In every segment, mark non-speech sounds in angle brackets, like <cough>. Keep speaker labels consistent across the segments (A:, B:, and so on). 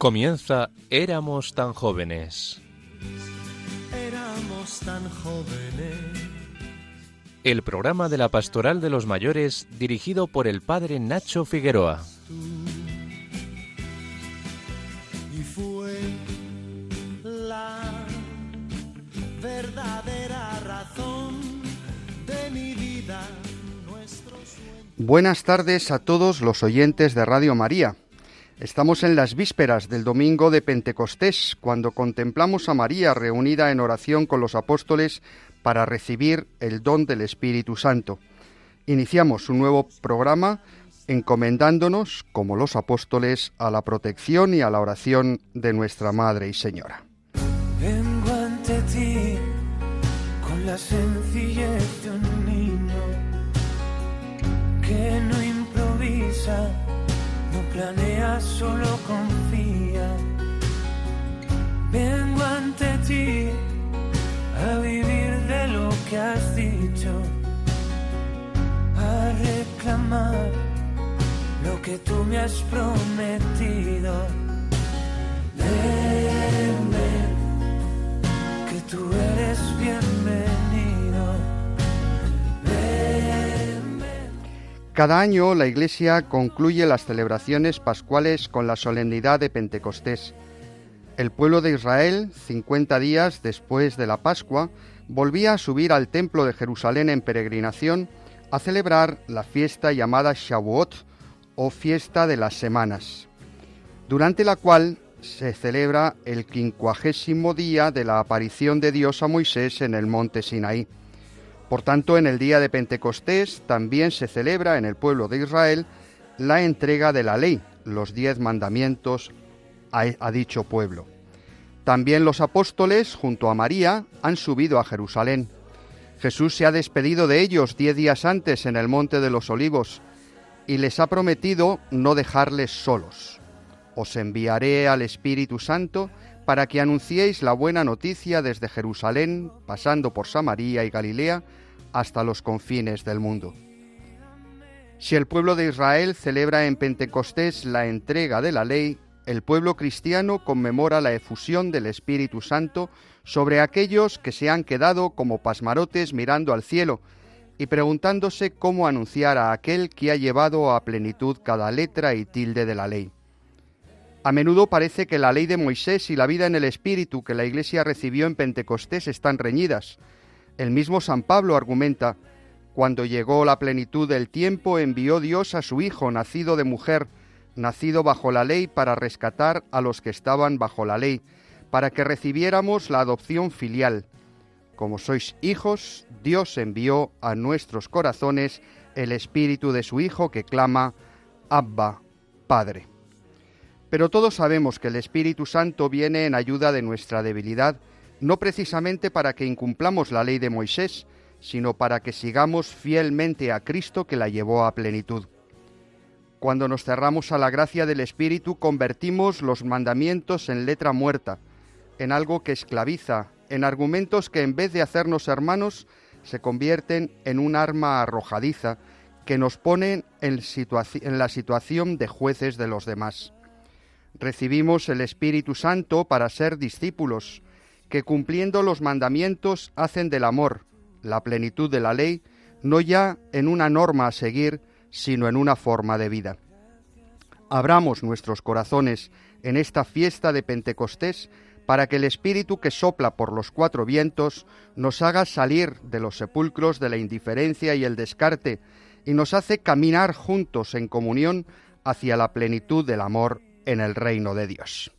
A: Comienza Éramos tan jóvenes.
B: Éramos tan jóvenes.
A: El programa de la Pastoral de los Mayores dirigido por el padre Nacho Figueroa.
B: Y fue la verdadera razón de mi vida. Nuestro sueño.
C: Buenas tardes a todos los oyentes de Radio María. Estamos en las vísperas del domingo de Pentecostés, cuando contemplamos a María reunida en oración con los apóstoles para recibir el don del Espíritu Santo. Iniciamos un nuevo programa encomendándonos, como los apóstoles, a la protección y a la oración de nuestra Madre y Señora.
B: Vengo ante ti con la sencillez de un niño que planea, solo confía. Vengo ante ti a vivir de lo que has dicho, a reclamar lo que tú me has prometido. Ven, que tú eres bienvenido.
C: Cada año la Iglesia concluye las celebraciones pascuales con la solemnidad de Pentecostés. El pueblo de Israel, 50 días después de la Pascua, volvía a subir al templo de Jerusalén en peregrinación a celebrar la fiesta llamada Shavuot o fiesta de las semanas, durante la cual se celebra el quincuagésimo día de la aparición de Dios a Moisés en el monte Sinaí. Por tanto, en el día de Pentecostés también se celebra en el pueblo de Israel la entrega de la ley, los diez mandamientos a, dicho pueblo. También los apóstoles, junto a María, han subido a Jerusalén. Jesús se ha despedido de ellos diez días antes en el Monte de los Olivos y les ha prometido no dejarles solos. Os enviaré al Espíritu Santo para que anunciéis la buena noticia desde Jerusalén, pasando por Samaria y Galilea, hasta los confines del mundo. Si el pueblo de Israel celebra en Pentecostés la entrega de la ley, el pueblo cristiano conmemora la efusión del Espíritu Santo sobre aquellos que se han quedado como pasmarotes mirando al cielo y preguntándose cómo anunciar a aquel que ha llevado a plenitud cada letra y tilde de la ley. A menudo parece que la ley de Moisés y la vida en el Espíritu que la Iglesia recibió en Pentecostés están reñidas. El mismo San Pablo argumenta, cuando llegó la plenitud del tiempo envió Dios a su Hijo, nacido de mujer, nacido bajo la ley, para rescatar a los que estaban bajo la ley, para que recibiéramos la adopción filial. Como sois hijos, Dios envió a nuestros corazones el Espíritu de su Hijo que clama, Abba, Padre. Pero todos sabemos que el Espíritu Santo viene en ayuda de nuestra debilidad, no precisamente para que incumplamos la ley de Moisés, sino para que sigamos fielmente a Cristo que la llevó a plenitud. Cuando nos cerramos a la gracia del Espíritu, convertimos los mandamientos en letra muerta, en algo que esclaviza, en argumentos que en vez de hacernos hermanos, se convierten en un arma arrojadiza que nos ponen en, en la situación de jueces de los demás. Recibimos el Espíritu Santo para ser discípulos, que cumpliendo los mandamientos hacen del amor, la plenitud de la ley, no ya en una norma a seguir, sino en una forma de vida. Abramos nuestros corazones en esta fiesta de Pentecostés para que el Espíritu que sopla por los cuatro vientos nos haga salir de los sepulcros de la indiferencia y el descarte y nos hace caminar juntos en comunión hacia la plenitud del amor en el reino de Dios.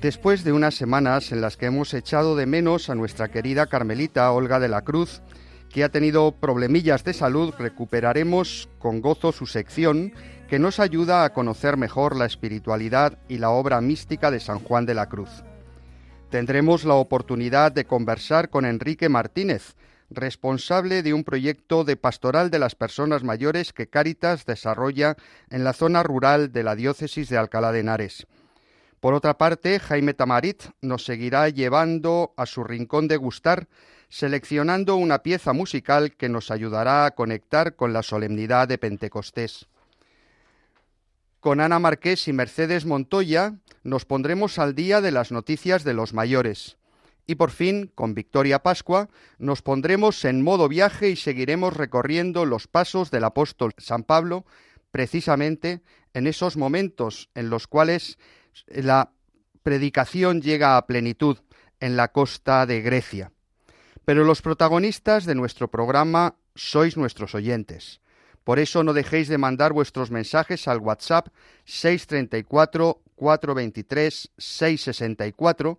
C: Después de unas semanas en las que hemos echado de menos a nuestra querida Carmelita Olga de la Cruz, que ha tenido problemillas de salud, recuperaremos con gozo su sección que nos ayuda a conocer mejor la espiritualidad y la obra mística de San Juan de la Cruz. Tendremos la oportunidad de conversar con Enrique Martínez, responsable de un proyecto de pastoral de las personas mayores que Cáritas desarrolla en la zona rural de la diócesis de Alcalá de Henares. Por otra parte, Jaime Tamarit nos seguirá llevando a su rincón de gustar, seleccionando una pieza musical que nos ayudará a conectar con la solemnidad de Pentecostés. Con Ana Marqués y Mercedes Montoya nos pondremos al día de las noticias de los mayores. Y por fin, con Victoria Pascua, nos pondremos en modo viaje y seguiremos recorriendo los pasos del apóstol San Pablo, precisamente en esos momentos en los cuales la predicación llega a plenitud en la costa de Grecia. Pero los protagonistas de nuestro programa sois nuestros oyentes. Por eso no dejéis de mandar vuestros mensajes al WhatsApp 634 423 664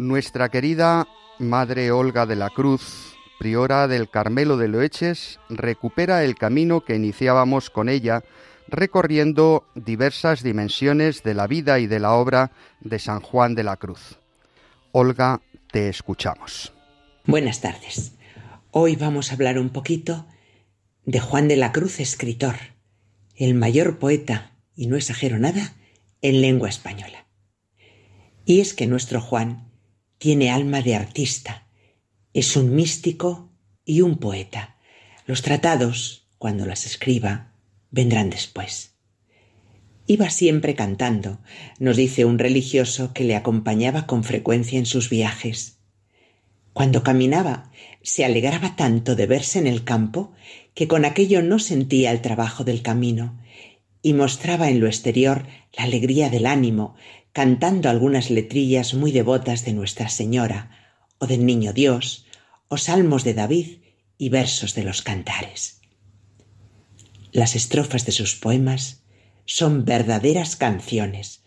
C: Nuestra querida Madre Olga de la Cruz, priora del Carmelo de Loeches, recupera el camino que iniciábamos con ella, recorriendo diversas dimensiones de la vida y de la obra de San Juan de la Cruz. Olga, te escuchamos.
D: Buenas tardes. Hoy vamos a hablar un poquito de Juan de la Cruz, escritor, el mayor poeta, y no exagero nada, en lengua española. Y es que nuestro Juan tiene alma de artista, es un místico y un poeta. Los tratados, cuando las escriba, vendrán después. Iba siempre cantando, nos dice un religioso que le acompañaba con frecuencia en sus viajes. Cuando caminaba, se alegraba tanto de verse en el campo que con aquello no sentía el trabajo del camino y mostraba en lo exterior la alegría del ánimo cantando algunas letrillas muy devotas de Nuestra Señora, o del Niño Dios, o salmos de David y versos de los cantares. Las estrofas de sus poemas son verdaderas canciones,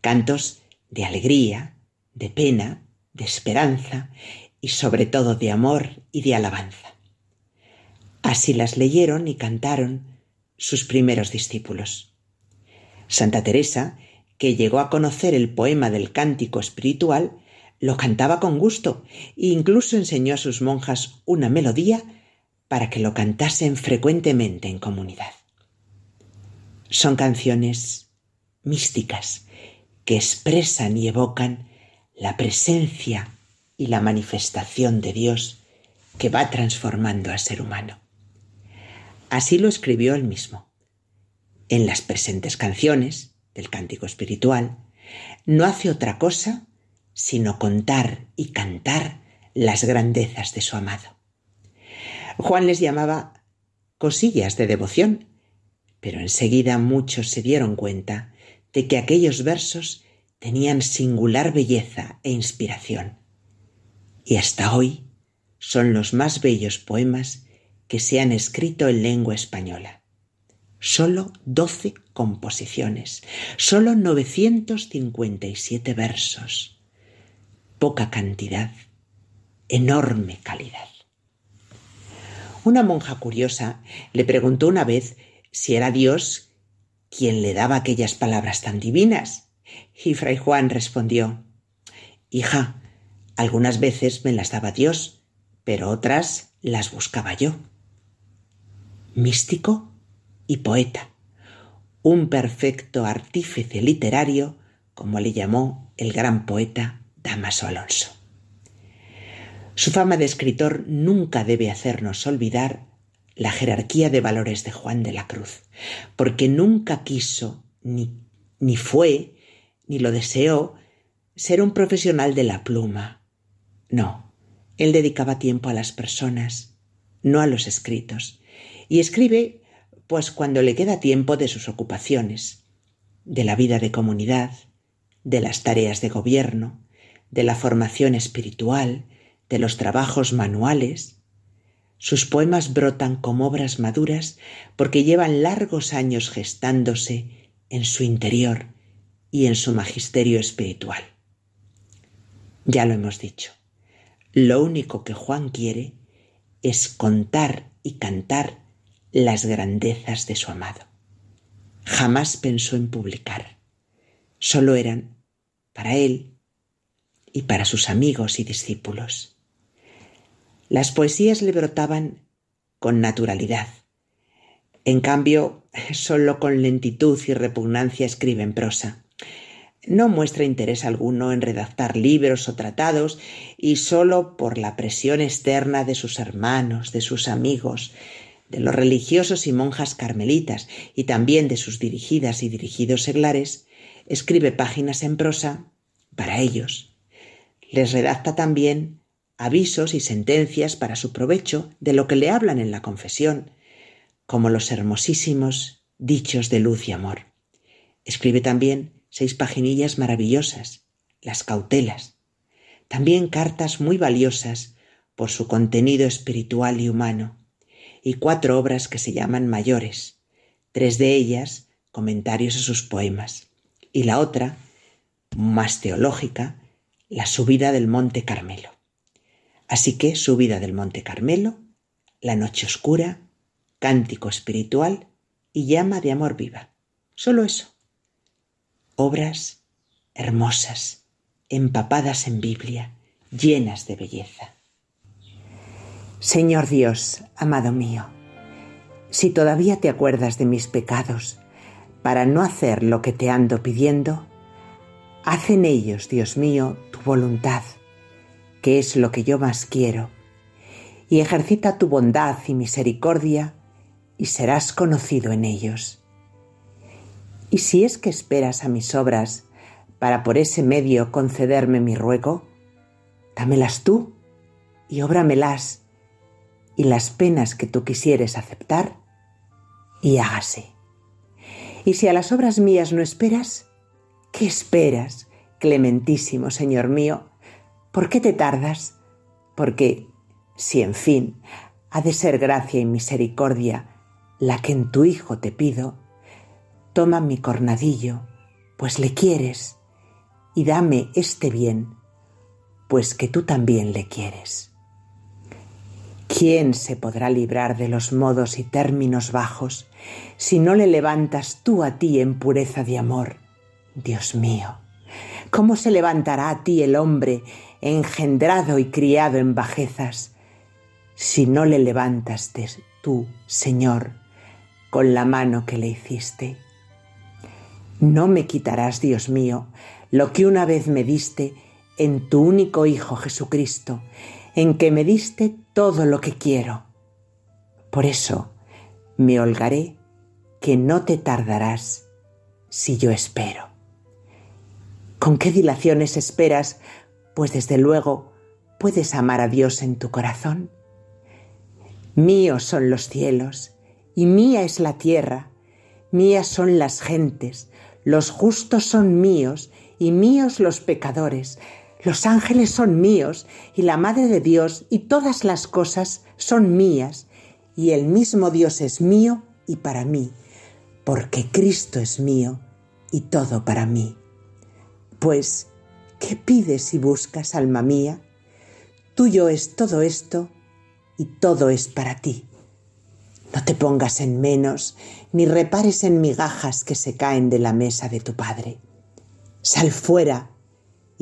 D: cantos de alegría, de pena, de esperanza y sobre todo de amor y de alabanza. Así las leyeron y cantaron sus primeros discípulos. Santa Teresa que llegó a conocer el poema del cántico espiritual, lo cantaba con gusto e incluso enseñó a sus monjas una melodía para que lo cantasen frecuentemente en comunidad. Son canciones místicas que expresan y evocan la presencia y la manifestación de Dios que va transformando al ser humano. Así lo escribió él mismo. En las presentes canciones, del cántico espiritual, no hace otra cosa sino contar y cantar las grandezas de su amado. Juan les llamaba cosillas de devoción, pero enseguida muchos se dieron cuenta de que aquellos versos tenían singular belleza e inspiración, y hasta hoy son los más bellos poemas que se han escrito en lengua española solo doce composiciones, solo 957 versos. Poca cantidad, enorme calidad. Una monja curiosa le preguntó una vez si era Dios quien le daba aquellas palabras tan divinas. Y Fray Juan respondió Hija, algunas veces me las daba Dios, pero otras las buscaba yo. Místico y poeta, un perfecto artífice literario, como le llamó el gran poeta Damaso Alonso. Su fama de escritor nunca debe hacernos olvidar la jerarquía de valores de Juan de la Cruz, porque nunca quiso, ni, ni fue, ni lo deseó, ser un profesional de la pluma. No, él dedicaba tiempo a las personas, no a los escritos, y escribe pues cuando le queda tiempo de sus ocupaciones, de la vida de comunidad, de las tareas de gobierno, de la formación espiritual, de los trabajos manuales. Sus poemas brotan como obras maduras porque llevan largos años gestándose en su interior y en su magisterio espiritual. Ya lo hemos dicho, lo único que Juan quiere es contar y cantar las grandezas de su amado. Jamás pensó en publicar. Solo eran para él y para sus amigos y discípulos. Las poesías le brotaban con naturalidad. En cambio, <laughs> solo con lentitud y repugnancia escribe en prosa. No muestra interés alguno en redactar libros o tratados y solo por la presión externa de sus hermanos, de sus amigos, de los religiosos y monjas carmelitas y también de sus dirigidas y dirigidos seglares, escribe páginas en prosa para ellos. Les redacta también avisos y sentencias para su provecho de lo que le hablan en la confesión, como los hermosísimos dichos de luz y amor. Escribe también seis paginillas maravillosas, las cautelas, también cartas muy valiosas por su contenido espiritual y humano, y cuatro obras que se llaman mayores, tres de ellas comentarios a sus poemas, y la otra, más teológica, la subida del Monte Carmelo. Así que subida del Monte Carmelo, la noche oscura, cántico espiritual y llama de amor viva. Solo eso. Obras hermosas, empapadas en Biblia, llenas de belleza. Señor Dios, amado mío, si todavía te acuerdas de mis pecados, para no hacer lo que te ando pidiendo, haz en ellos, Dios mío, tu voluntad, que es lo que yo más quiero, y ejercita tu bondad y misericordia, y serás conocido en ellos. Y si es que esperas a mis obras para por ese medio concederme mi ruego, dámelas tú y óbramelas y las penas que tú quisieres aceptar, y hágase. Y si a las obras mías no esperas, ¿qué esperas, clementísimo Señor mío? ¿Por qué te tardas? Porque, si en fin ha de ser gracia y misericordia la que en tu Hijo te pido, toma mi cornadillo, pues le quieres, y dame este bien, pues que tú también le quieres. ¿Quién se podrá librar de los modos y términos bajos si no le levantas tú a ti en pureza de amor? Dios mío, ¿cómo se levantará a ti el hombre engendrado y criado en bajezas si no le levantas tú, Señor, con la mano que le hiciste? No me quitarás, Dios mío, lo que una vez me diste en tu único Hijo Jesucristo, en que me diste todo lo que quiero. Por eso me holgaré que no te tardarás si yo espero. ¿Con qué dilaciones esperas? Pues desde luego puedes amar a Dios en tu corazón. Míos son los cielos y mía es la tierra, mías son las gentes, los justos son míos y míos los pecadores, los ángeles son míos y la Madre de Dios y todas las cosas son mías y el mismo Dios es mío y para mí, porque Cristo es mío y todo para mí. Pues, ¿qué pides y buscas, alma mía? Tuyo es todo esto y todo es para ti. No te pongas en menos, ni repares en migajas que se caen de la mesa de tu Padre. Sal fuera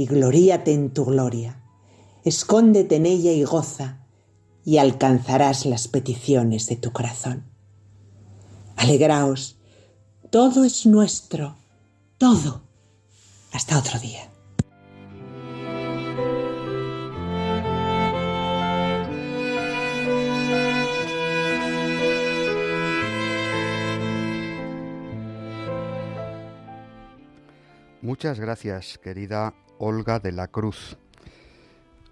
D: y gloríate en tu gloria. Escóndete en ella y goza, y alcanzarás las peticiones de tu corazón. Alegraos, todo es nuestro, todo. Hasta otro día.
C: Muchas gracias, querida Olga de la Cruz.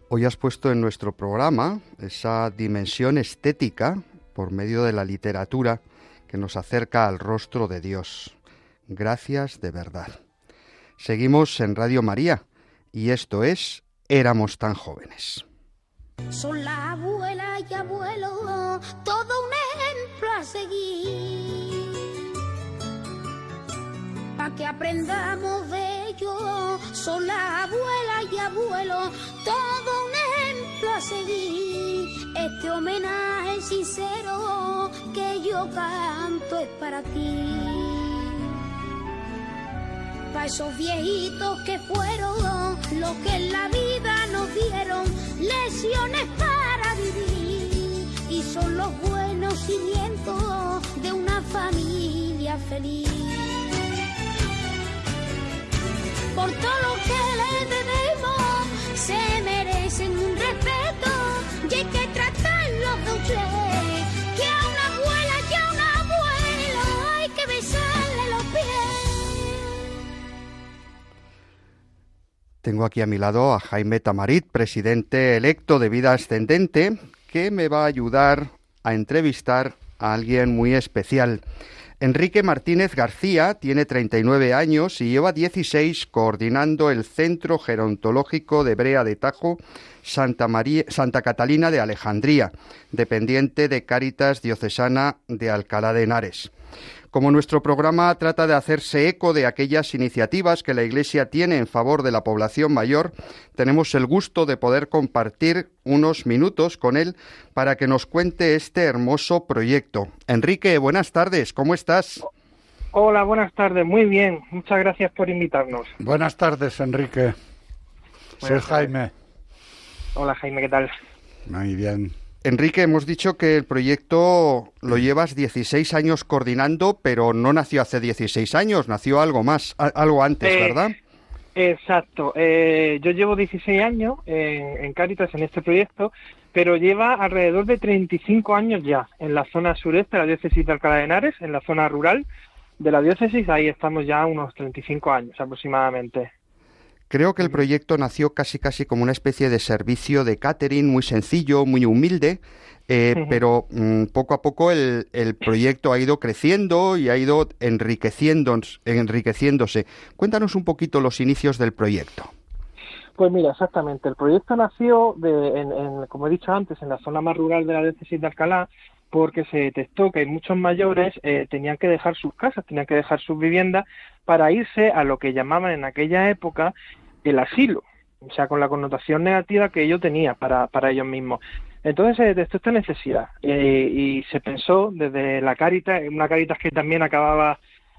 C: Hoy has puesto en nuestro programa esa dimensión estética por medio de la literatura que nos acerca al rostro de Dios. Gracias de verdad. Seguimos en Radio María y esto es Éramos tan jóvenes.
E: Son la abuela y abuelo, todo un ejemplo a seguir. Para que aprendamos de ellos, son la abuela y abuelo, todo un ejemplo a seguir. Este homenaje sincero que yo canto es para ti para esos viejitos que fueron los que en la vida nos dieron lesiones para vivir y son los buenos cimientos de una familia feliz. Por todo lo que le debemos, se merecen un respeto y hay que tratarlos de usted. Que a una abuela y a un abuelo hay que besarle los pies.
C: Tengo aquí a mi lado a Jaime Tamarit, presidente electo de Vida Ascendente, que me va a ayudar a entrevistar a alguien muy especial. Enrique Martínez García tiene 39 años y lleva 16 coordinando el Centro Gerontológico de Brea de Tajo, Santa, Santa Catalina de Alejandría, dependiente de Cáritas Diocesana de Alcalá de Henares. Como nuestro programa trata de hacerse eco de aquellas iniciativas que la Iglesia tiene en favor de la población mayor, tenemos el gusto de poder compartir unos minutos con él para que nos cuente este hermoso proyecto. Enrique, buenas tardes, ¿cómo estás?
F: Hola, buenas tardes, muy bien, muchas gracias por invitarnos.
G: Buenas tardes, Enrique. Soy
F: tardes.
G: Jaime.
F: Hola Jaime, ¿qué tal?
G: Muy bien.
C: Enrique, hemos dicho que el proyecto lo llevas 16 años coordinando, pero no nació hace 16 años, nació algo más, algo antes,
F: Eh,
C: ¿verdad?
F: Exacto, eh, yo llevo 16 años en, en Cáritas en este proyecto, pero lleva alrededor de 35 años ya en la zona sureste de la diócesis de Alcalá de Henares, en la zona rural de la diócesis, ahí estamos ya unos 35 años aproximadamente.
C: Creo que el proyecto nació casi casi como una especie de servicio de catering muy sencillo, muy humilde, eh, pero mm, poco a poco el, el proyecto ha ido creciendo y ha ido enriqueciéndose, enriqueciéndose. Cuéntanos un poquito los inicios del proyecto.
F: Pues mira, exactamente. El proyecto nació, de, en, en, como he dicho antes, en la zona más rural de la diócesis de Alcalá, porque se detectó que muchos mayores eh, tenían que dejar sus casas, tenían que dejar sus viviendas para irse a lo que llamaban en aquella época el asilo, o sea, con la connotación negativa que ello tenía para, para ellos mismos. Entonces se detectó esta necesidad eh, y se pensó desde la Caritas, una Caritas que también acababa,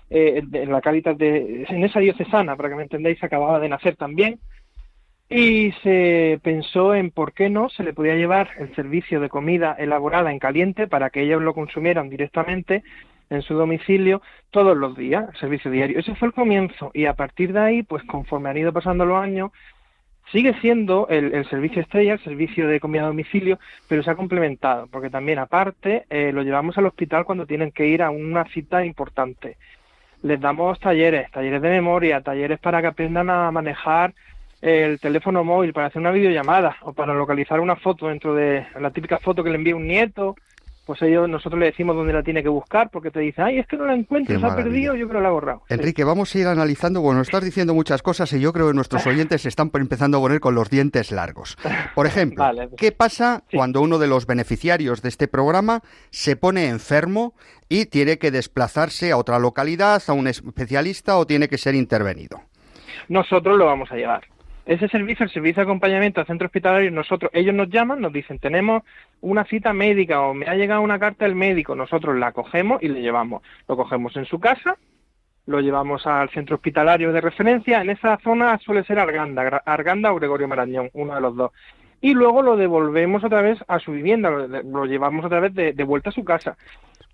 F: eh, en la Caritas de, en esa diocesana, para que me entendáis, acababa de nacer también, y se pensó en por qué no se le podía llevar el servicio de comida elaborada en caliente para que ellos lo consumieran directamente en su domicilio todos los días, el servicio diario. Ese fue el comienzo y a partir de ahí, pues conforme han ido pasando los años, sigue siendo el, el servicio estrella, el servicio de comida a domicilio, pero se ha complementado, porque también aparte eh, lo llevamos al hospital cuando tienen que ir a una cita importante. Les damos talleres, talleres de memoria, talleres para que aprendan a manejar el teléfono móvil para hacer una videollamada o para localizar una foto dentro de la típica foto que le envía un nieto, pues ellos nosotros le decimos dónde la tiene que buscar porque te dice, ay, es que no la encuentro,
C: Qué
F: se ha perdido, yo creo que la ha borrado. Sí.
C: Enrique, vamos a ir analizando, bueno, estás diciendo muchas cosas y yo creo que nuestros oyentes se están empezando a poner con los dientes largos. Por ejemplo, <laughs>
F: Vale.
C: ¿qué pasa
F: Sí.
C: cuando uno de los beneficiarios de este programa se pone enfermo y tiene que desplazarse a otra localidad, a un especialista o tiene que ser intervenido?
F: nosotros lo vamos a llevar. Ese servicio, el servicio de acompañamiento al centro hospitalario, nosotros, ellos nos llaman, nos dicen, tenemos una cita médica o me ha llegado una carta del médico, nosotros la cogemos y le llevamos. Lo cogemos en su casa, lo llevamos al centro hospitalario de referencia, en esa zona suele ser Arganda, Arganda o Gregorio Marañón, uno de los dos. Y luego lo devolvemos otra vez a su vivienda, lo, lo llevamos otra vez de vuelta a su casa.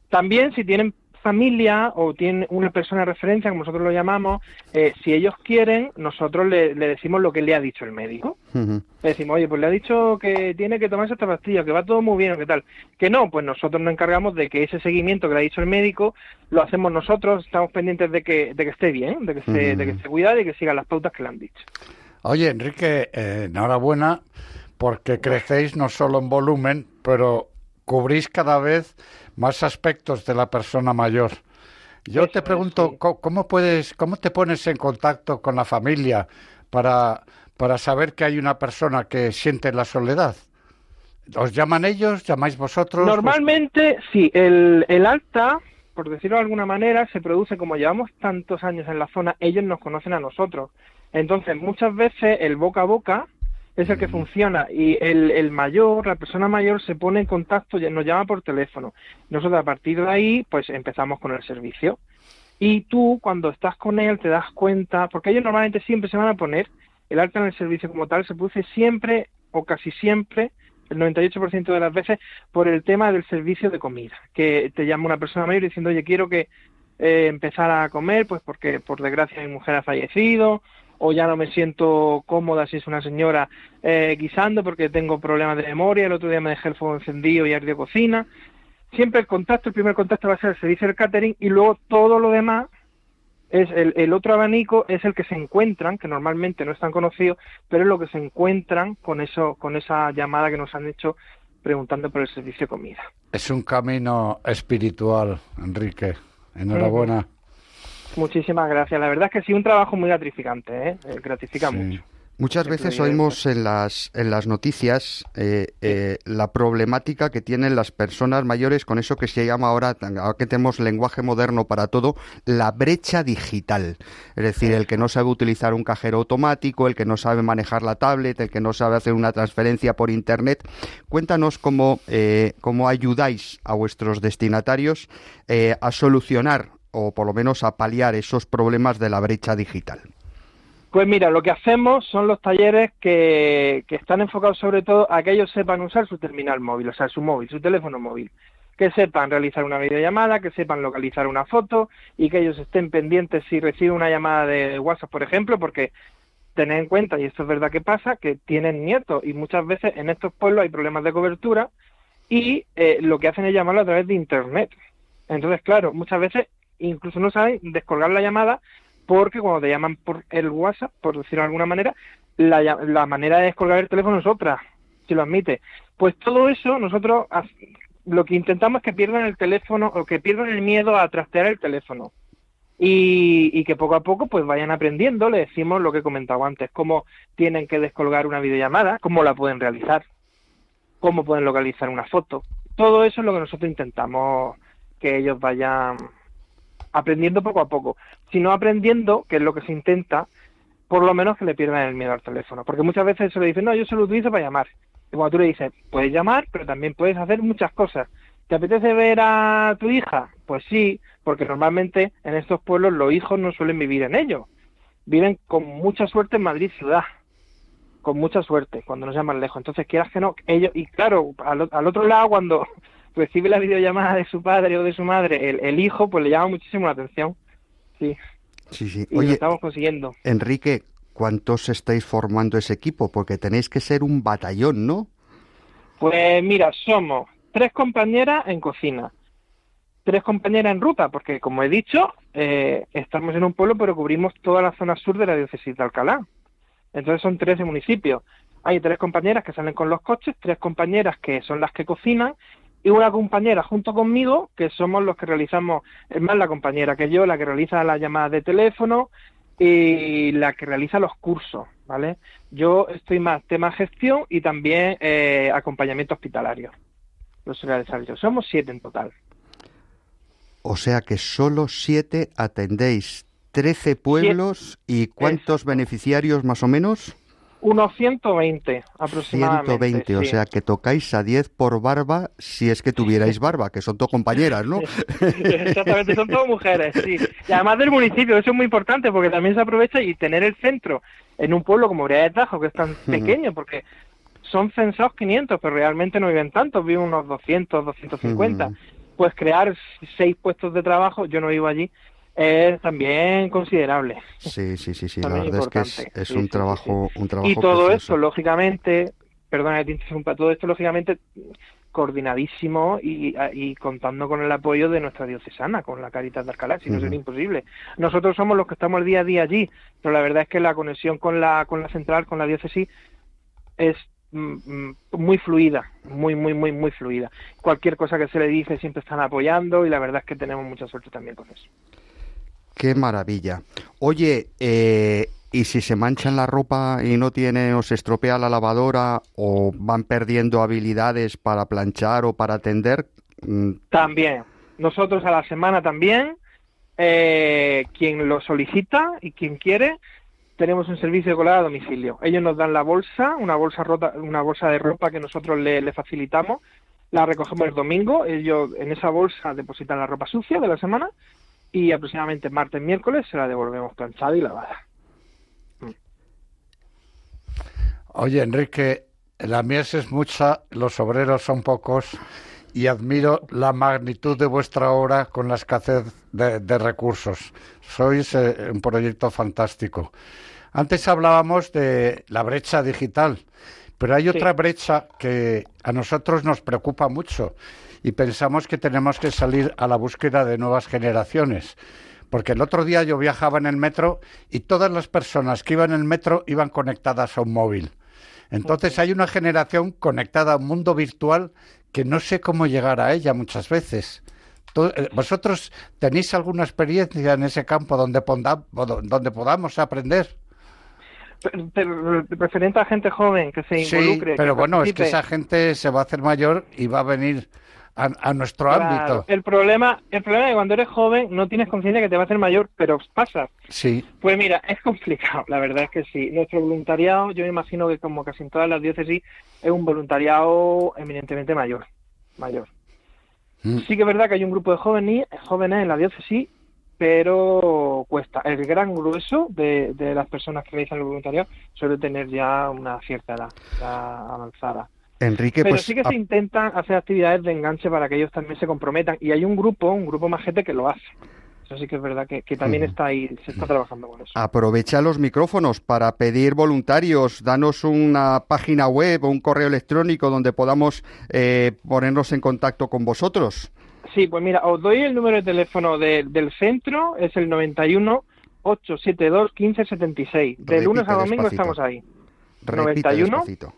F: También si tienen familia o tienen una persona de referencia, como nosotros lo llamamos, eh, si ellos quieren, nosotros le, le decimos lo que le ha dicho el médico. Le decimos, oye, pues le ha dicho que tiene que tomarse esta pastilla, que va todo muy bien, o qué tal. Que no, pues nosotros nos encargamos de que ese seguimiento que le ha dicho el médico lo hacemos nosotros, estamos pendientes de que, de que esté bien, de que se, de que esté cuidado y que siga las pautas que le han dicho.
G: Oye, Enrique, eh, enhorabuena porque crecéis no solo en volumen, pero cubrís cada vez más aspectos de la persona mayor. Yo
F: Eso
G: te
F: es,
G: pregunto,
F: sí.
G: ¿cómo, cómo puedes, cómo te pones en contacto con la familia para, para saber que hay una persona que siente la soledad? ¿Os llaman ellos? ¿Llamáis vosotros?
F: Normalmente, sí, el, el alta, por decirlo de alguna manera, se produce como llevamos tantos años en la zona, ellos nos conocen a nosotros. Entonces, muchas veces el boca a boca es el que funciona y el, el mayor, la persona mayor, se pone en contacto, nos llama por teléfono. Nosotros a partir de ahí, pues empezamos con el servicio. Y tú, cuando estás con él, te das cuenta, porque ellos normalmente siempre se van a poner, el alta en el servicio como tal se produce siempre o casi siempre, el 98% de las veces, por el tema del servicio de comida. Que te llama una persona mayor diciendo, oye, quiero que eh, empezar a comer, pues porque por desgracia mi mujer ha fallecido, o ya no me siento cómoda si es una señora eh, guisando porque tengo problemas de memoria, el otro día me dejé el fuego encendido y ardió cocina. Siempre el contacto, el primer contacto va a ser el servicio del catering y luego todo lo demás es el, el otro abanico es el que se encuentran, que normalmente no es tan conocido, pero es lo que se encuentran con eso, con esa llamada que nos han hecho preguntando por el servicio de comida.
G: Es un camino espiritual, Enrique. Enhorabuena.
F: Muchísimas gracias. La verdad es que sí, un trabajo muy gratificante, ¿eh? Eh, gratifica
G: Sí.
F: mucho.
C: Muchas veces oímos en las, en las noticias eh, eh, la problemática que tienen las personas mayores con eso que se llama ahora, ahora que tenemos lenguaje moderno para todo, la brecha digital. Es decir, el que no sabe utilizar un cajero automático, el que no sabe manejar la tablet, el que no sabe hacer una transferencia por Internet. Cuéntanos cómo, eh, cómo ayudáis a vuestros destinatarios eh, a solucionar o por lo menos a paliar esos problemas de la brecha digital.
F: Pues mira, lo que hacemos son los talleres que, están enfocados sobre todo a que ellos sepan usar su terminal móvil, o sea, su móvil, su teléfono móvil. Que sepan realizar una videollamada, que sepan localizar una foto y que ellos estén pendientes si reciben una llamada de WhatsApp, por ejemplo, porque tened en cuenta, y esto es verdad que pasa, que tienen nietos y muchas veces en estos pueblos hay problemas de cobertura y eh, lo que hacen es llamarlo a través de Internet. Entonces, claro, muchas veces incluso no saben descolgar la llamada porque cuando te llaman por el WhatsApp, por decirlo de alguna manera, la, la manera de descolgar el teléfono es otra, si lo admite. Pues todo eso nosotros lo que intentamos es que pierdan el teléfono o que pierdan el miedo a trastear el teléfono. Y, y que poco a poco pues vayan aprendiendo, le decimos lo que he comentado antes, cómo tienen que descolgar una videollamada, cómo la pueden realizar, cómo pueden localizar una foto. Todo eso es lo que nosotros intentamos que ellos vayan aprendiendo poco a poco. Si no aprendiendo, que es lo que se intenta, por lo menos que le pierdan el miedo al teléfono. Porque muchas veces se le dicen, no, yo se lo utilizo para llamar. Y cuando tú le dices, puedes llamar, pero también puedes hacer muchas cosas. ¿Te apetece ver a tu hija? Pues sí, porque normalmente en estos pueblos los hijos no suelen vivir en ellos. Viven con mucha suerte en Madrid ciudad. Con mucha suerte, cuando nos llaman lejos. Entonces, quieras que no, ellos, y claro, al, al otro lado, cuando recibe la videollamada de su padre o de su madre, el, el hijo, pues le llama muchísimo la atención. Sí,
C: Sí, sí.
F: y lo estamos consiguiendo.
C: Enrique, ¿cuántos estáis formando ese equipo? Porque tenéis que ser un batallón, ¿no?
F: Pues mira, somos tres compañeras en cocina, tres compañeras en ruta, porque como he dicho, eh, estamos en un pueblo, pero cubrimos toda la zona sur de la diócesis de Alcalá. Entonces son 13 municipios. Hay tres compañeras que salen con los coches, tres compañeras que son las que cocinan y una compañera junto conmigo que somos los que realizamos, es más la compañera que yo, la que realiza las llamadas de teléfono y la que realiza los cursos, ¿vale? Yo estoy más tema gestión y también eh, acompañamiento hospitalario. Lo sé realizar yo. Somos siete en total.
C: O sea que solo siete atendéis 13 pueblos y ¿cuántos beneficiarios más o menos?
F: Unos 120 aproximadamente.
C: 120, o
F: sí.
C: sea que tocáis a 10 por barba si es que tuvierais barba, que son dos compañeras, ¿no? <laughs>
F: Exactamente, son todas mujeres, sí. Y además del municipio, eso es muy importante porque también se aprovecha y tener el centro en un pueblo como Brea de Tajo, que es tan pequeño, porque son censados 500, pero realmente no viven tantos, viven unos 200, 250. pues crear seis puestos de trabajo, yo no vivo allí, es también considerable.
C: Sí, sí, sí, sí. La verdad es que es,
F: importante.
C: es
F: Sí,
C: un
F: sí,
C: trabajo, un trabajo
F: Y todo
C: precioso.
F: esto, lógicamente, perdona que te interrumpa, todo esto, lógicamente, coordinadísimo y, y contando con el apoyo de nuestra diocesana, con la Caritas de Alcalá, si no
C: Ujú.
F: sería imposible. Nosotros somos los que estamos el día a día allí, pero la verdad es que la conexión con la, con la central, con la diócesis, es mm, mm, muy fluida, muy, muy, muy, muy fluida. Cualquier cosa que se le dice siempre están apoyando y la verdad es que tenemos mucha suerte también con eso.
C: Qué maravilla. Oye, eh, ¿y si se manchan la ropa y no tiene o se estropea la lavadora o van perdiendo habilidades para planchar o para tender? Mm,
F: También. Nosotros a la semana también, eh, quien lo solicita y quien quiere, tenemos un servicio de colada a domicilio. Ellos nos dan la bolsa, una bolsa rota, una bolsa de ropa que nosotros le, le facilitamos, la recogemos el domingo, ellos en esa bolsa depositan la ropa sucia de la semana y aproximadamente martes, miércoles se la devolvemos planchada y lavada.
G: Oye, Enrique, la mies es mucha, los obreros son pocos y admiro la magnitud de vuestra obra con la escasez de, de recursos. Sois eh, un proyecto fantástico. Antes hablábamos de la brecha digital, pero hay otra brecha que a nosotros nos preocupa mucho y pensamos que tenemos que salir a la búsqueda de nuevas generaciones. Porque el otro día yo viajaba en el metro y todas las personas que iban en el metro iban conectadas a un móvil. Entonces hay una generación conectada a un mundo virtual que no sé cómo llegar a ella muchas veces. Eh, ¿Vosotros tenéis alguna experiencia en ese campo donde, ponda- donde podamos aprender?
F: Pero- pero referente a gente joven que se
G: Sí,
F: involucre.
G: pero
F: que
G: bueno, es que esa gente se va a hacer mayor y va a venir a, a nuestro
F: Claro,
G: ámbito.
F: El problema, el problema es que cuando eres joven no tienes conciencia que te va a hacer mayor, pero pasa.
G: Sí,
F: Pues mira, es complicado, la verdad es que sí. Nuestro voluntariado, yo me imagino que como casi en todas las diócesis, es un voluntariado eminentemente mayor. mayor.
G: Mm.
F: Sí que es verdad que hay un grupo de jóvenes, jóvenes en la diócesis, pero cuesta. El gran grueso de, de las personas que realizan el voluntariado suele tener ya una cierta edad ya avanzada.
C: Enrique,
F: Pero
C: pues
F: sí que se intentan hacer actividades de enganche para que ellos también se comprometan. Y hay un grupo, un grupo más gente que lo hace. Eso sí que es verdad que, que también está ahí, se está trabajando con eso.
C: aprovecha los micrófonos para pedir voluntarios. Danos una página web o un correo electrónico donde podamos eh, ponernos en contacto con vosotros.
F: Sí, pues mira, os doy el número de teléfono de- del centro, es el 91 872 1576. De lunes a domingo
C: despacito.
F: estamos ahí.
C: Repite
F: 91.
C: despacito.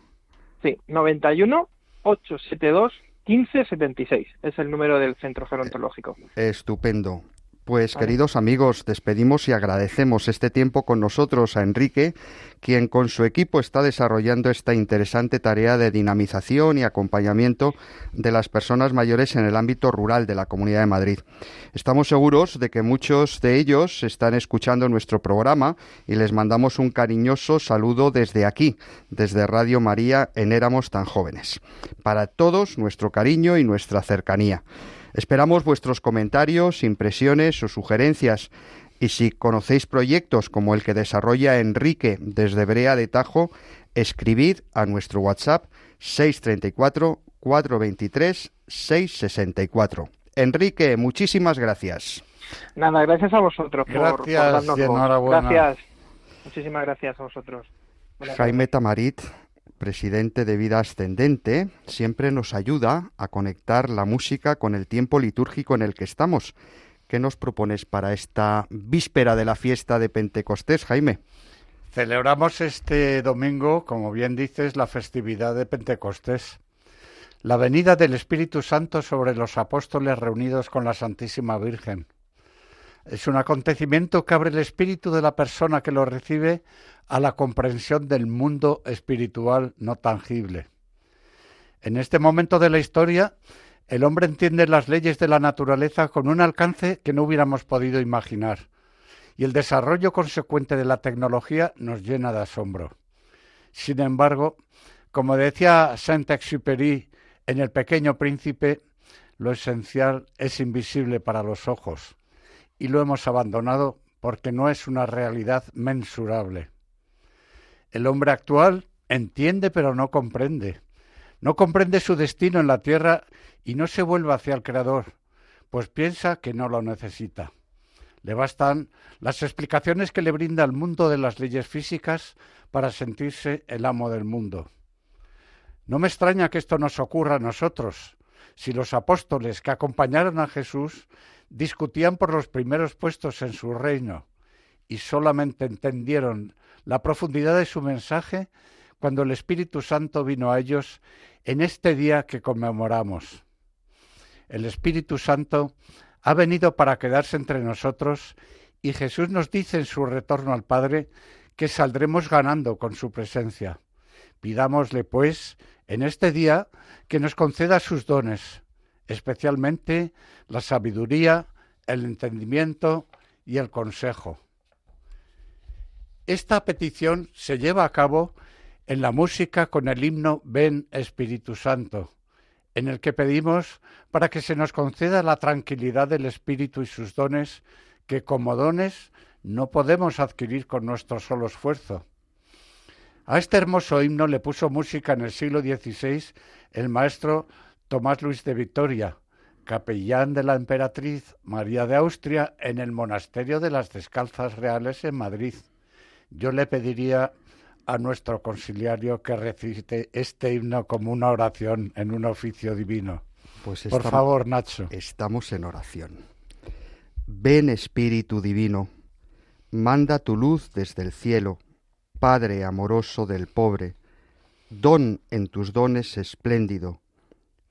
F: Sí, 91 872 1576. Es el número del centro gerontológico.
C: Estupendo. Pues
F: Vale.
C: queridos amigos, despedimos y agradecemos este tiempo con nosotros a Enrique, quien con su equipo está desarrollando esta interesante tarea de dinamización y acompañamiento de las personas mayores en el ámbito rural de la Comunidad de Madrid. Estamos seguros de que muchos de ellos están escuchando nuestro programa y les mandamos un cariñoso saludo desde aquí, desde Radio María en Éramos tan jóvenes. Para todos nuestro cariño y nuestra cercanía. Esperamos vuestros comentarios, impresiones o sugerencias. Y si conocéis proyectos como el que desarrolla Enrique desde Brea de Tajo, escribid a nuestro WhatsApp 634 423 664. Enrique, muchísimas gracias.
F: Nada, gracias a vosotros por, por
G: Gracias
F: darnos
G: y
F: voz.
G: enhorabuena.
F: Gracias. Muchísimas gracias a vosotros. Buenas
C: Jaime Tamarit, presidente de Vida Ascendente, siempre nos ayuda a conectar la música con el tiempo litúrgico en el que estamos. ¿Qué nos propones para esta víspera de la fiesta de Pentecostés, Jaime?
G: Celebramos este domingo, como bien dices, la festividad de Pentecostés, la venida del Espíritu Santo sobre los apóstoles reunidos con la Santísima Virgen. Es un acontecimiento que abre el espíritu de la persona que lo recibe a la comprensión del mundo espiritual no tangible. En este momento de la historia, el hombre entiende las leyes de la naturaleza con un alcance que no hubiéramos podido imaginar y el desarrollo consecuente de la tecnología nos llena de asombro. Sin embargo, como decía Saint-Exupéry en El pequeño príncipe, lo esencial es invisible para los ojos y lo hemos abandonado porque no es una realidad mensurable. El hombre actual entiende pero no comprende. No comprende su destino en la tierra y no se vuelve hacia el Creador, pues piensa que no lo necesita. Le bastan las explicaciones que le brinda el mundo de las leyes físicas para sentirse el amo del mundo. No me extraña que esto nos ocurra a nosotros, si los apóstoles que acompañaron a Jesús discutían por los primeros puestos en su reino y solamente entendieron la profundidad de su mensaje cuando el Espíritu Santo vino a ellos en este día que conmemoramos. El Espíritu Santo ha venido para quedarse entre nosotros y Jesús nos dice en su retorno al Padre que saldremos ganando con su presencia. Pidámosle, pues, en este día que nos conceda sus dones, especialmente la sabiduría, el entendimiento y el consejo. Esta petición se lleva a cabo en la música con el himno Ven Espíritu Santo, en el que pedimos para que se nos conceda la tranquilidad del Espíritu y sus dones, que como dones no podemos adquirir con nuestro solo esfuerzo. A este hermoso himno le puso música en el siglo XVI el maestro Tomás Luis de Vitoria, capellán de la emperatriz María de Austria en el monasterio de las Descalzas Reales en Madrid. Yo le pediría a nuestro conciliario que recite este himno como una oración en un oficio divino.
C: Pues
G: Por favor, Nacho.
C: Estamos en oración. Ven Espíritu Divino, manda tu luz desde el cielo, Padre amoroso del pobre, don en tus dones espléndido,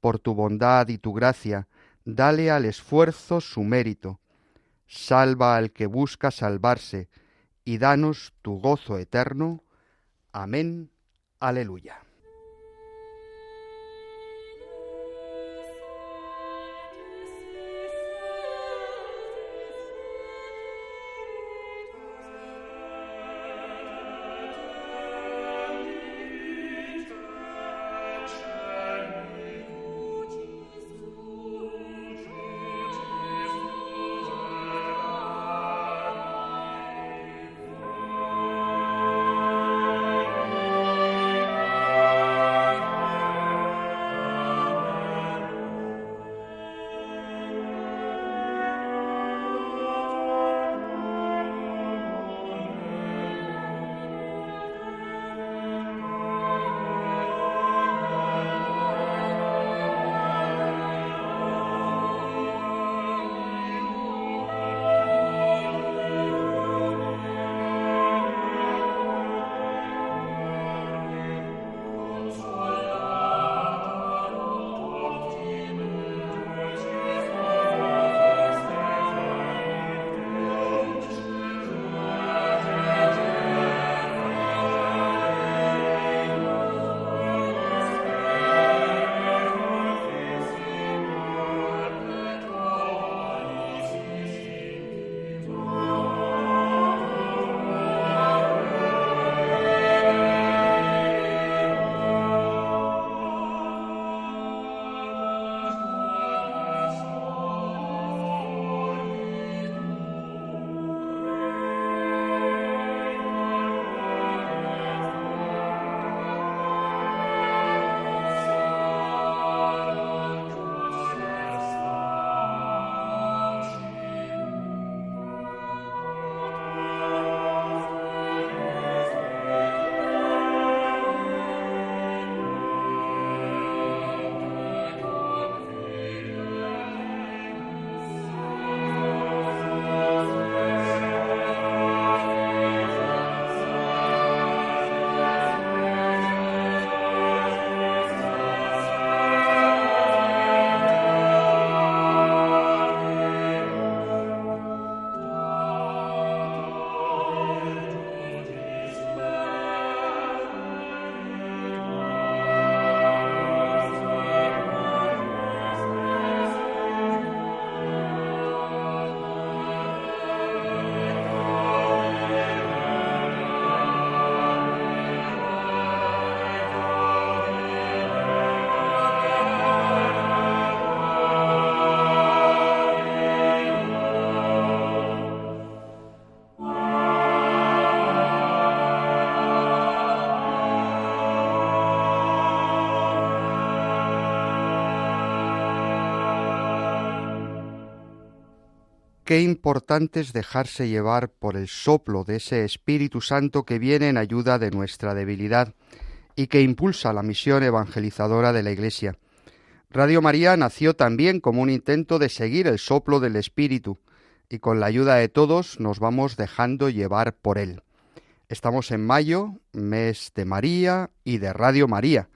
C: Por tu bondad y tu gracia, dale al esfuerzo su mérito. Salva al que busca salvarse, y danos tu gozo eterno. Amén. Aleluya. Qué importante es dejarse llevar por el soplo de ese Espíritu Santo que viene en ayuda de nuestra debilidad y que impulsa la misión evangelizadora de la Iglesia. Radio María nació también como un intento de seguir el soplo del Espíritu, y con la ayuda de todos nos vamos dejando llevar por él. Estamos en mayo, mes de María y de Radio María,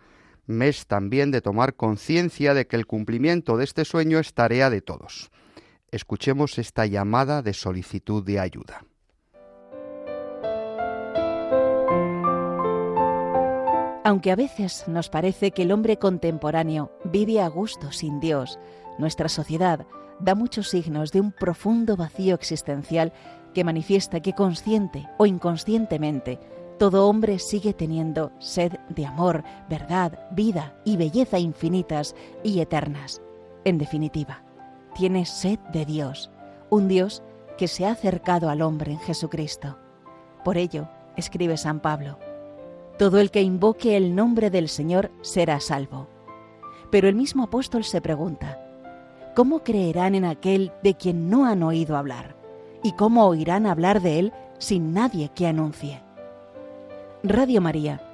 C: mes también de tomar conciencia de que el cumplimiento de este sueño es tarea de todos. Escuchemos esta llamada de solicitud de ayuda.
H: Aunque a veces nos parece que el hombre contemporáneo vive a gusto sin Dios, nuestra sociedad da muchos signos de un profundo vacío existencial que manifiesta que consciente o inconscientemente todo hombre sigue teniendo sed de amor, verdad, vida y belleza infinitas y eternas. En definitiva, tiene sed de Dios, un Dios que se ha acercado al hombre en Jesucristo. Por ello, escribe San Pablo, todo el que invoque el nombre del Señor será salvo. Pero el mismo apóstol se pregunta, ¿cómo creerán en aquel de quien no han oído hablar? ¿Y cómo oirán hablar de él sin nadie que anuncie? Radio María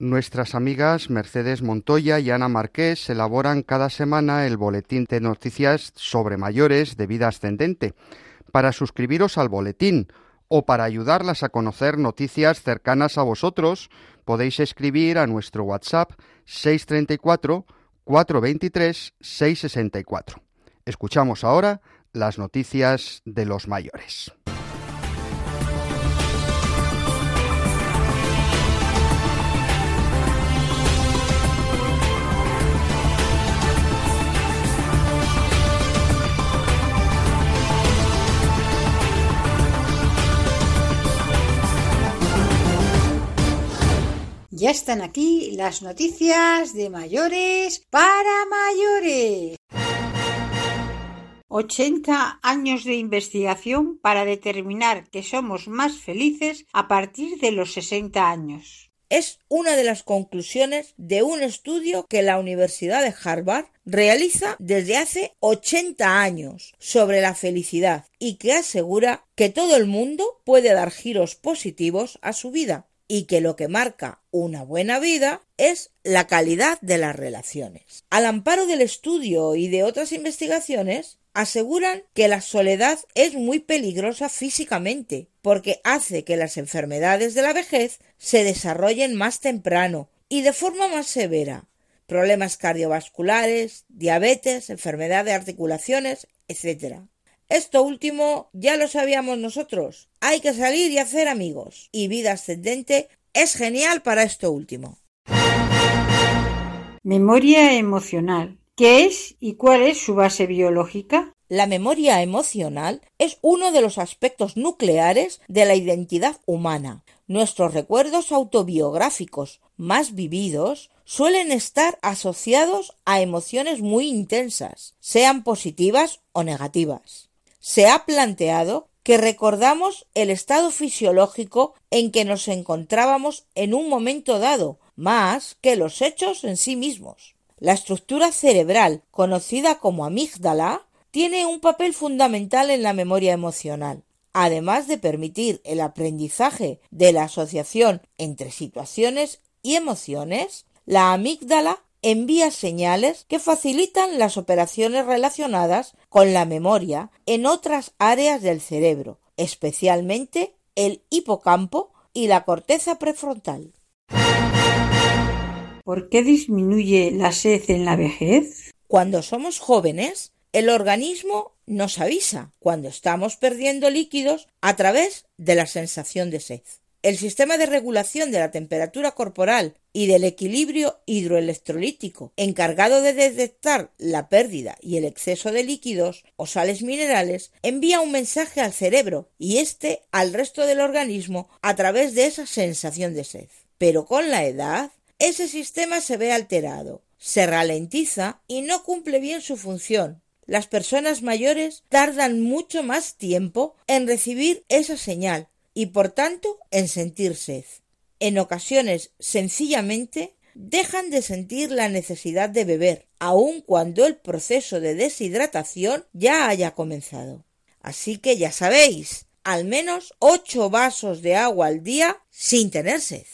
C: Nuestras amigas Mercedes Montoya y Ana Marqués elaboran cada semana el boletín de noticias sobre mayores de vida ascendente. Para suscribiros al boletín o para ayudarlas a conocer noticias cercanas a vosotros, podéis escribir a nuestro WhatsApp 634 423 664. Escuchamos ahora las noticias de los mayores.
I: Ya están aquí las noticias de mayores para mayores. 80 años de investigación para determinar que somos más felices a partir de los 60 años.
J: Es una de las conclusiones de un estudio que la Universidad de Harvard realiza desde hace 80 años sobre la felicidad y que asegura que todo el mundo puede dar giros positivos a su vida y que lo que marca una buena vida es la calidad de las relaciones. Al amparo del estudio y de otras investigaciones, aseguran que la soledad es muy peligrosa físicamente, porque hace que las enfermedades de la vejez se desarrollen más temprano y de forma más severa. Problemas cardiovasculares, diabetes, enfermedad de articulaciones, etc. Esto último ya lo sabíamos nosotros. Hay que salir y hacer amigos. Y vida ascendente es genial para esto último.
I: Memoria emocional. ¿Qué es y cuál es su base biológica?
J: La memoria emocional es uno de los aspectos nucleares de la identidad humana. Nuestros recuerdos autobiográficos más vividos suelen estar asociados a emociones muy intensas, sean positivas o negativas. Se ha planteado que recordamos el estado fisiológico en que nos encontrábamos en un momento dado, más que los hechos en sí mismos. La estructura cerebral, conocida como amígdala, tiene un papel fundamental en la memoria emocional. Además de permitir el aprendizaje de la asociación entre situaciones y emociones, la amígdala envía señales que facilitan las operaciones relacionadas con la memoria en otras áreas del cerebro, especialmente el hipocampo y la corteza prefrontal.
I: ¿Por qué disminuye la sed en la vejez?
J: Cuando somos jóvenes, el organismo nos avisa cuando estamos perdiendo líquidos a través de la sensación de sed. El sistema de regulación de la temperatura corporal y del equilibrio hidroelectrolítico encargado de detectar la pérdida y el exceso de líquidos o sales minerales envía un mensaje al cerebro y éste al resto del organismo a través de esa sensación de sed. Pero con la edad, ese sistema se ve alterado, se ralentiza y no cumple bien su función. Las personas mayores tardan mucho más tiempo en recibir esa señal y por tanto en sentir sed. En ocasiones, sencillamente, dejan de sentir la necesidad de beber, aun cuando el proceso de deshidratación ya haya comenzado. Así que ya sabéis, al menos ocho vasos de agua al día sin tener sed.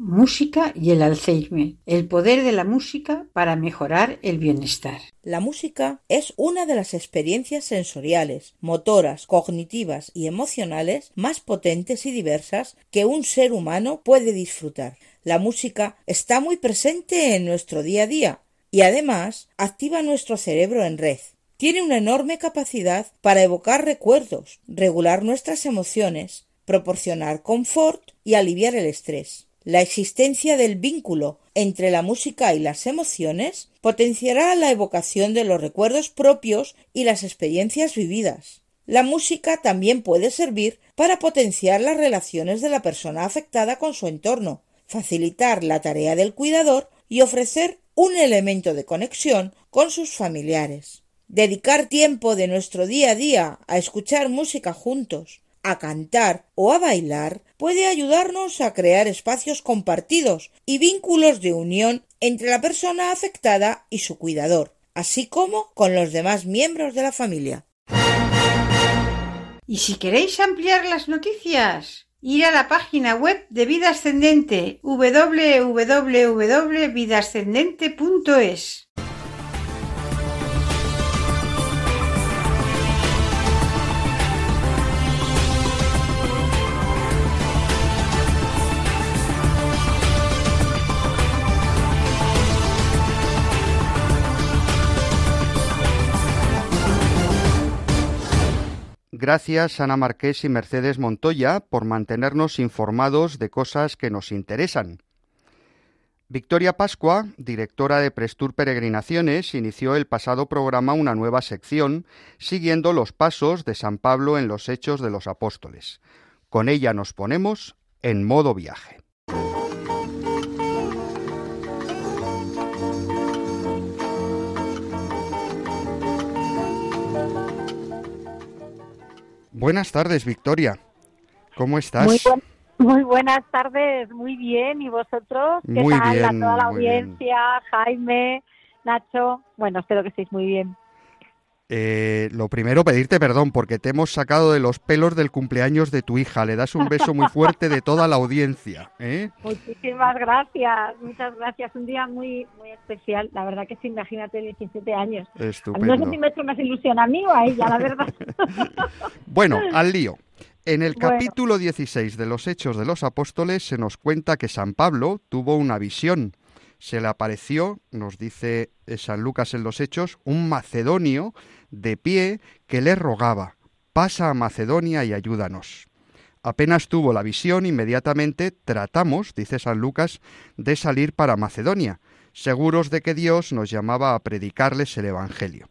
I: Música y el Alzheimer. El poder de la música para mejorar el bienestar.
J: La música es una de las experiencias sensoriales, motoras, cognitivas y emocionales más potentes y diversas que un ser humano puede disfrutar. La música está muy presente en nuestro día a día y además activa nuestro cerebro en red. Tiene una enorme capacidad para evocar recuerdos, regular nuestras emociones, proporcionar confort y aliviar el estrés. La existencia del vínculo entre la música y las emociones potenciará la evocación de los recuerdos propios y las experiencias vividas. La música también puede servir para potenciar las relaciones de la persona afectada con su entorno, facilitar la tarea del cuidador y ofrecer un elemento de conexión con sus familiares. Dedicar tiempo de nuestro día a día a escuchar música juntos, a cantar o a bailar puede ayudarnos a crear espacios compartidos y vínculos de unión entre la persona afectada y su cuidador, así como con los demás miembros de la familia.
I: Y si queréis ampliar las noticias, ir a la página web de Vida Ascendente www.vidascendente.es.
C: Gracias Ana Marqués y Mercedes Montoya por mantenernos informados de cosas que nos interesan. Victoria Pascua, directora de Prestur Peregrinaciones, inició el pasado programa una nueva sección siguiendo los pasos de San Pablo en los Hechos de los Apóstoles. Con ella nos ponemos en modo viaje. Buenas tardes, Victoria. ¿Cómo estás?
K: Muy, buen- muy buenas tardes, muy bien. ¿Y vosotros? ¿Qué
C: Muy
K: tal?
C: bien,
K: a toda la
C: bien.
K: audiencia, Jaime, Nacho. Bueno, espero que estéis muy bien.
C: Eh, lo primero, pedirte perdón porque te hemos sacado de los pelos del cumpleaños de tu hija. Le das un beso muy fuerte de toda la audiencia. ¿eh?
K: Muchísimas gracias, muchas gracias. Un día muy muy especial. La verdad que sí, imagínate, 17 años. No sé
C: Estupendo.
K: si me hecho más ilusión a mí o a ella, la verdad. <laughs>
C: Bueno, al lío. En el
K: Bueno.
C: capítulo 16 de los Hechos de los Apóstoles se nos cuenta que San Pablo tuvo una visión. Se le apareció, nos dice eh, San Lucas en los Hechos, un macedonio de pie que le rogaba, pasa a Macedonia y ayúdanos. Apenas tuvo la visión, inmediatamente tratamos, dice San Lucas, de salir para Macedonia, seguros de que Dios nos llamaba a predicarles el Evangelio.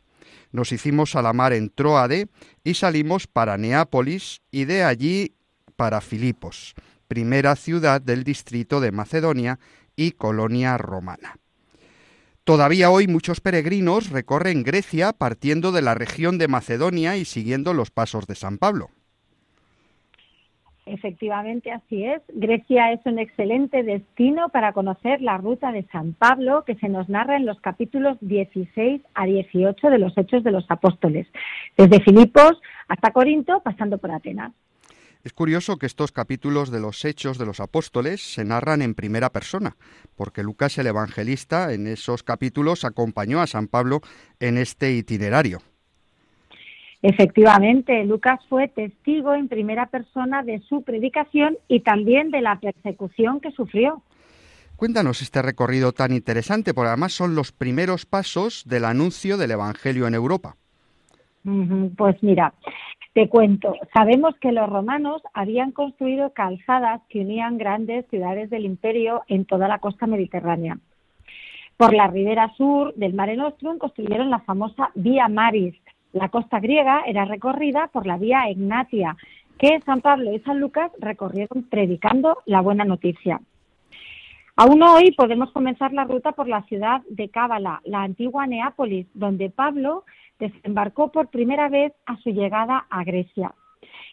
C: Nos hicimos a la mar en Troade y salimos para Neápolis y de allí para Filipos, primera ciudad del distrito de Macedonia y colonia romana. Todavía hoy muchos peregrinos recorren Grecia partiendo de la región de Macedonia y siguiendo los pasos de San Pablo.
K: Efectivamente, así es. Grecia es un excelente destino para conocer la ruta de San Pablo que se nos narra en los capítulos 16 a 18 de los Hechos de los Apóstoles, desde Filipos hasta Corinto, pasando por Atenas.
C: Es curioso que estos capítulos de los Hechos de los Apóstoles se narran en primera persona, porque Lucas el Evangelista en esos capítulos acompañó a San Pablo en este itinerario.
K: Efectivamente, Lucas fue testigo en primera persona de su predicación y también de la persecución que sufrió.
C: Cuéntanos este recorrido tan interesante, porque además son los primeros pasos del anuncio del Evangelio en Europa.
K: Pues mira, te cuento, sabemos que los romanos habían construido calzadas que unían grandes ciudades del imperio en toda la costa mediterránea. Por la ribera sur del Mare Nostrum construyeron la famosa Vía Maris. La costa griega era recorrida por la Vía Egnatia, que San Pablo y San Lucas recorrieron predicando la buena noticia. Aún hoy podemos comenzar la ruta por la ciudad de Cábala, la antigua Neápolis, donde Pablo desembarcó por primera vez a su llegada a Grecia.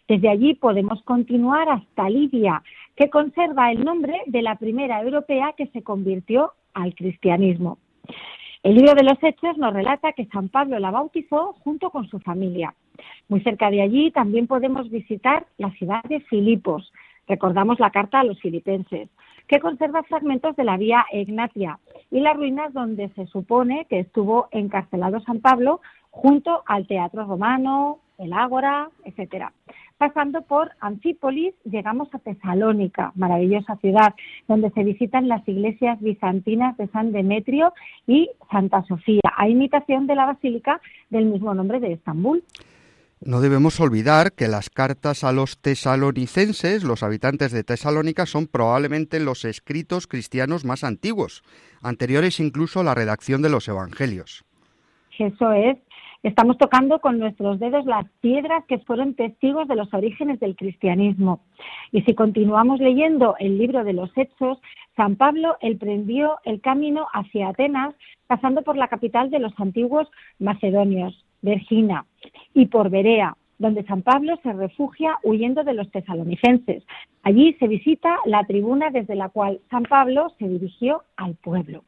K: Desde allí podemos continuar hasta Libia, que conserva el nombre de la primera europea que se convirtió al cristianismo. El libro de los Hechos nos relata que San Pablo la bautizó junto con su familia. Muy cerca de allí también podemos visitar la ciudad de Filipos. Recordamos la carta a los filipenses, que conserva fragmentos de la vía Egnatia y las ruinas donde se supone que estuvo encarcelado San Pablo junto al Teatro Romano, el Ágora, etcétera. Pasando por Anfípolis, llegamos a Tesalónica, maravillosa ciudad, donde se visitan las iglesias bizantinas de San Demetrio y Santa Sofía, a imitación de la basílica del mismo nombre de Estambul.
C: No debemos olvidar que las cartas a los tesalonicenses, los habitantes de Tesalónica, son probablemente los escritos cristianos más antiguos, anteriores incluso a la redacción de los evangelios.
K: Eso es, Estamos tocando con nuestros dedos las piedras que fueron testigos de los orígenes del cristianismo. Y si continuamos leyendo el libro de los Hechos, San Pablo emprendió el camino hacia Atenas, pasando por la capital de los antiguos macedonios, Vergina, y por Berea, donde San Pablo se refugia huyendo de los tesalonicenses. Allí se visita la tribuna desde la cual San Pablo se dirigió al pueblo.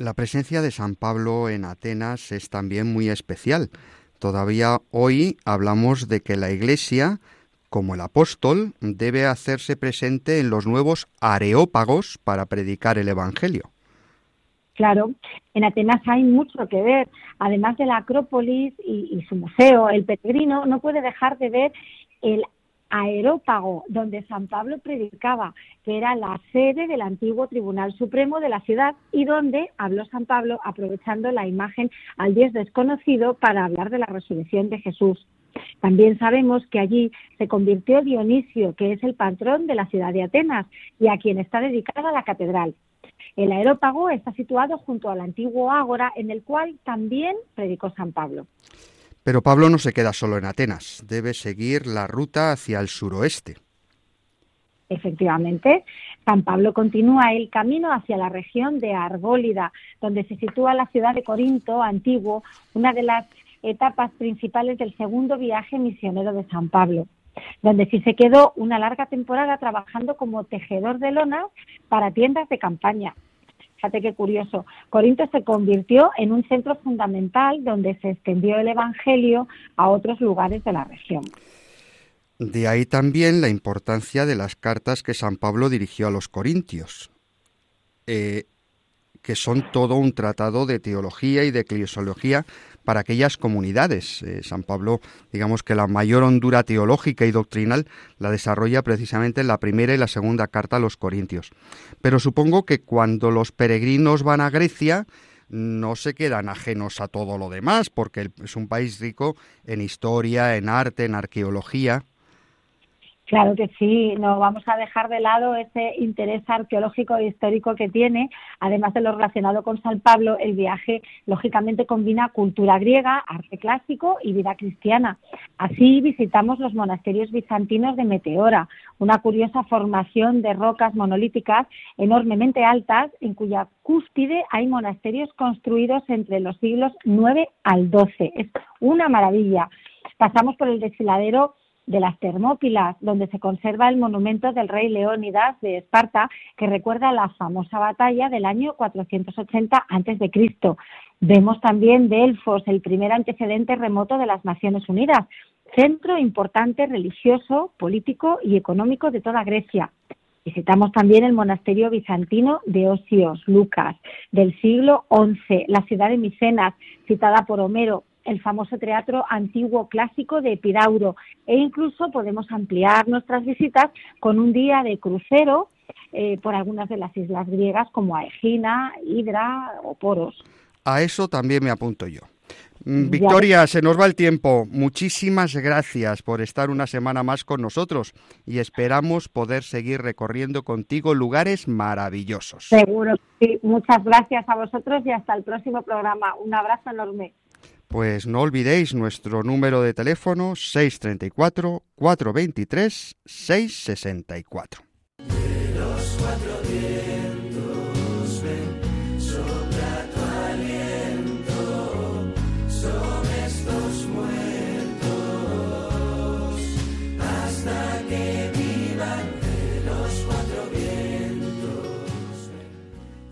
C: La presencia de San Pablo en Atenas es también muy especial. Todavía hoy hablamos de que la Iglesia, como el apóstol, debe hacerse presente en los nuevos areópagos para predicar el Evangelio.
K: Claro, en Atenas hay mucho que ver. Además de la Acrópolis y, su museo, el peregrino no puede dejar de ver el Aerópago, donde San Pablo predicaba, que era la sede del antiguo Tribunal Supremo de la ciudad y donde habló San Pablo aprovechando la imagen al Dios desconocido para hablar de la resurrección de Jesús. También sabemos que allí se convirtió Dionisio, que es el patrón de la ciudad de Atenas y a quien está dedicada la catedral. El aerópago está situado junto al antiguo ágora en el cual también predicó San Pablo.
C: Pero Pablo no se queda solo en Atenas, debe seguir la ruta hacia el suroeste.
K: Efectivamente, San Pablo continúa el camino hacia la región de Argólida, donde se sitúa la ciudad de Corinto antiguo, una de las etapas principales del segundo viaje misionero de San Pablo, donde sí se quedó una larga temporada trabajando como tejedor de lonas para tiendas de campaña. Fíjate qué curioso. Corinto se convirtió en un centro fundamental donde se extendió el Evangelio a otros lugares de la región.
C: De ahí también la importancia de las cartas que San Pablo dirigió a los corintios. Eh, que son todo un tratado de teología y de eclesiología para aquellas comunidades. Eh, San Pablo, digamos que la mayor hondura teológica y doctrinal la desarrolla precisamente en la primera y la segunda carta a los Corintios. Pero supongo que cuando los peregrinos van a Grecia, no se quedan ajenos a todo lo demás, porque es un país rico en historia, en arte, en arqueología.
K: Claro que sí, no vamos a dejar de lado ese interés arqueológico e histórico que tiene. Además de lo relacionado con San Pablo, el viaje lógicamente combina cultura griega, arte clásico y vida cristiana. Así visitamos los monasterios bizantinos de Meteora, una curiosa formación de rocas monolíticas enormemente altas en cuya cúspide hay monasterios construidos entre los siglos IX al XII. Es una maravilla. Pasamos por el desfiladero de las Termópilas, donde se conserva el monumento del rey Leónidas de Esparta, que recuerda la famosa batalla del año 480 a.C. Vemos también Delfos, el primer antecedente remoto de las Naciones Unidas. centro importante religioso, político y económico de toda Grecia. Visitamos también el monasterio bizantino de Osios, Lucas, del siglo XI, la ciudad de Micenas, citada por Homero, el famoso teatro antiguo clásico de Epidauro e incluso podemos ampliar nuestras visitas con un día de crucero eh, por algunas de las islas griegas como Aegina, Hidra o Poros.
C: A eso también me apunto yo. Mm, Victoria, se nos va el tiempo. Muchísimas gracias por estar una semana más con nosotros y esperamos poder seguir recorriendo contigo lugares maravillosos.
K: Seguro, sí. Muchas gracias a vosotros y hasta el próximo programa. Un abrazo enorme.
C: Pues no olvidéis nuestro número de teléfono 634 423 664.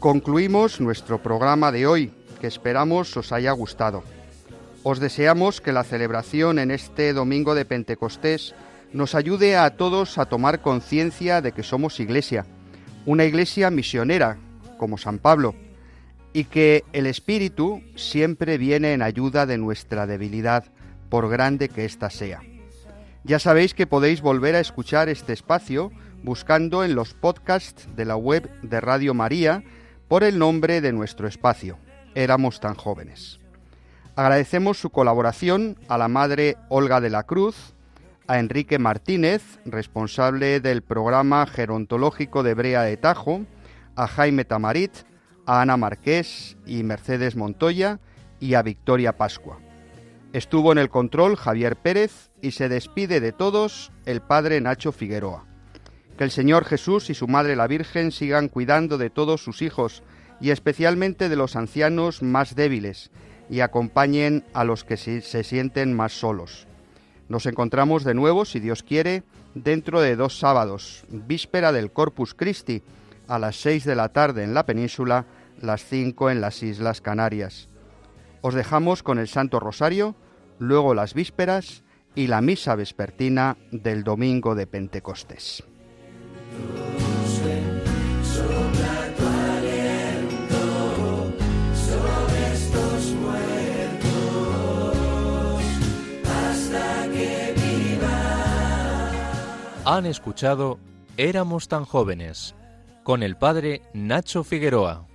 C: Concluimos nuestro programa de hoy, que esperamos os haya gustado. Os deseamos que la celebración en este domingo de Pentecostés nos ayude a todos a tomar conciencia de que somos iglesia, una iglesia misionera, como San Pablo, y que el Espíritu siempre viene en ayuda de nuestra debilidad, por grande que ésta sea. Ya sabéis que podéis volver a escuchar este espacio buscando en los podcasts de la web de Radio María, por el nombre de nuestro espacio. Éramos tan jóvenes. Agradecemos su colaboración a la madre Olga de la Cruz, a Enrique Martínez, responsable del programa gerontológico de Brea de Tajo, a Jaime Tamarit, a Ana Marqués y Mercedes Montoya y a Victoria Pascua. Estuvo en el control Javier Pérez y se despide de todos el padre Nacho Figueroa. Que el Señor Jesús y su Madre la Virgen sigan cuidando de todos sus hijos y especialmente de los ancianos más débiles y acompañen a los que se, sienten más solos. Nos encontramos de nuevo, si Dios quiere, dentro de dos sábados, víspera del Corpus Christi, a las seis de la tarde en la península, las cinco en las Islas Canarias. Os dejamos con el Santo Rosario, luego las vísperas y la misa vespertina del domingo de Pentecostés.
A: Han escuchado Éramos tan jóvenes con el padre Nacho Figueroa.